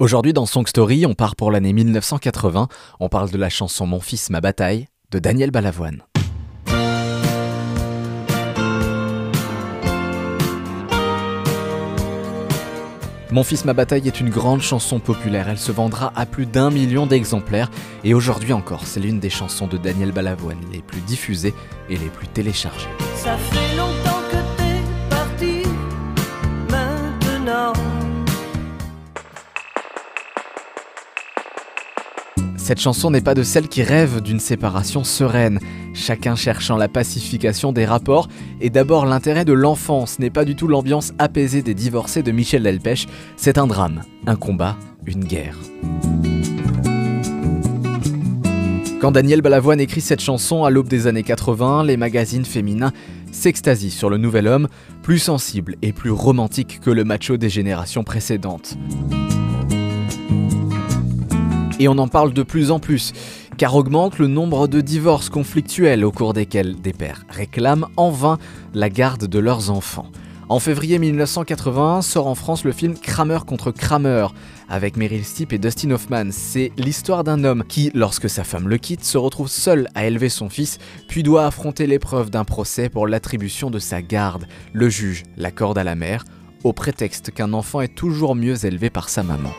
Aujourd'hui dans Song Story, on part pour l'année 1980, on parle de la chanson Mon fils, ma bataille de Daniel Balavoine. Mon fils, ma bataille est une grande chanson populaire. Elle se vendra à plus d'un million d'exemplaires. Et aujourd'hui encore, c'est l'une des chansons de Daniel Balavoine les plus diffusées et les plus téléchargées. Cette chanson n'est pas de celles qui rêvent d'une séparation sereine, chacun cherchant la pacification des rapports, et d'abord l'intérêt de l'enfant, ce n'est pas du tout l'ambiance apaisée des divorcés de Michel Delpech, c'est un drame, un combat, une guerre. Quand Daniel Balavoine écrit cette chanson à l'aube des années 80, les magazines féminins s'extasient sur le nouvel homme, plus sensible et plus romantique que le macho des générations précédentes. Et on en parle de plus en plus, car augmente le nombre de divorces conflictuels au cours desquels des pères réclament en vain la garde de leurs enfants. En février 1980 sort en France le film Kramer contre Kramer avec Meryl Streep et Dustin Hoffman. C'est l'histoire d'un homme qui, lorsque sa femme le quitte, se retrouve seul à élever son fils, puis doit affronter l'épreuve d'un procès pour l'attribution de sa garde. Le juge l'accorde à la mère, au prétexte qu'un enfant est toujours mieux élevé par sa maman.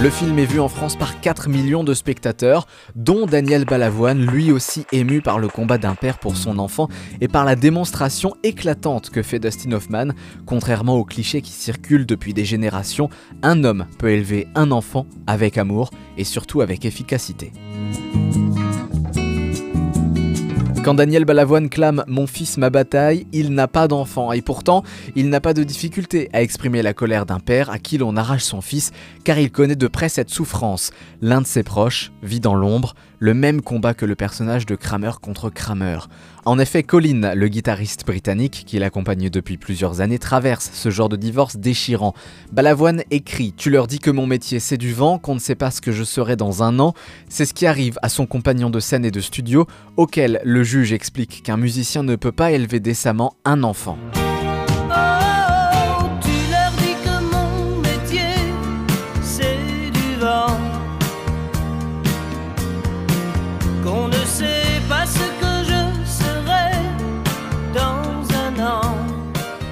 Le film est vu en France par 4 millions de spectateurs, dont Daniel Balavoine, lui aussi ému par le combat d'un père pour son enfant et par la démonstration éclatante que fait Dustin Hoffman. Contrairement aux clichés qui circulent depuis des générations, un homme peut élever un enfant avec amour et surtout avec efficacité. Quand Daniel Balavoine clame Mon fils, ma bataille, il n'a pas d'enfant et pourtant il n'a pas de difficulté à exprimer la colère d'un père à qui l'on arrache son fils car il connaît de près cette souffrance. L'un de ses proches vit dans l'ombre le même combat que le personnage de Kramer contre Kramer. En effet, Colin, le guitariste britannique qui l'accompagne depuis plusieurs années, traverse ce genre de divorce déchirant. Balavoine écrit Tu leur dis que mon métier c'est du vent, qu'on ne sait pas ce que je serai dans un an. C'est ce qui arrive à son compagnon de scène et de studio, auquel le juge explique qu'un musicien ne peut pas élever décemment un enfant.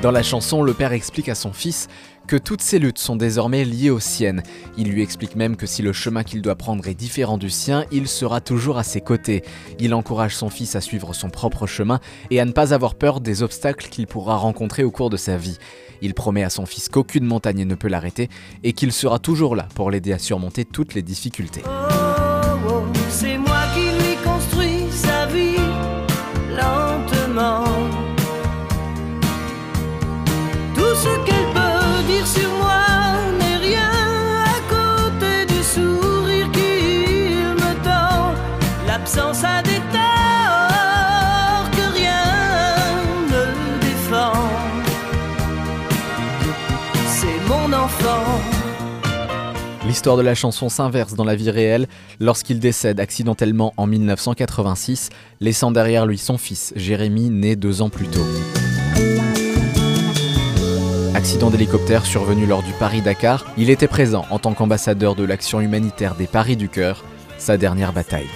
Dans la chanson, le père explique à son fils que toutes ses luttes sont désormais liées aux siennes. Il lui explique même que si le chemin qu'il doit prendre est différent du sien, il sera toujours à ses côtés. Il encourage son fils à suivre son propre chemin et à ne pas avoir peur des obstacles qu'il pourra rencontrer au cours de sa vie. Il promet à son fils qu'aucune montagne ne peut l'arrêter et qu'il sera toujours là pour l'aider à surmonter toutes les difficultés. Oh, oh, A des torts que rien ne défend. C'est mon enfant. L'histoire de la chanson s'inverse dans la vie réelle lorsqu'il décède accidentellement en 1986, laissant derrière lui son fils, Jérémy, né deux ans plus tôt. Accident d'hélicoptère survenu lors du Paris-Dakar, il était présent en tant qu'ambassadeur de l'action humanitaire des Paris du Cœur, sa dernière bataille.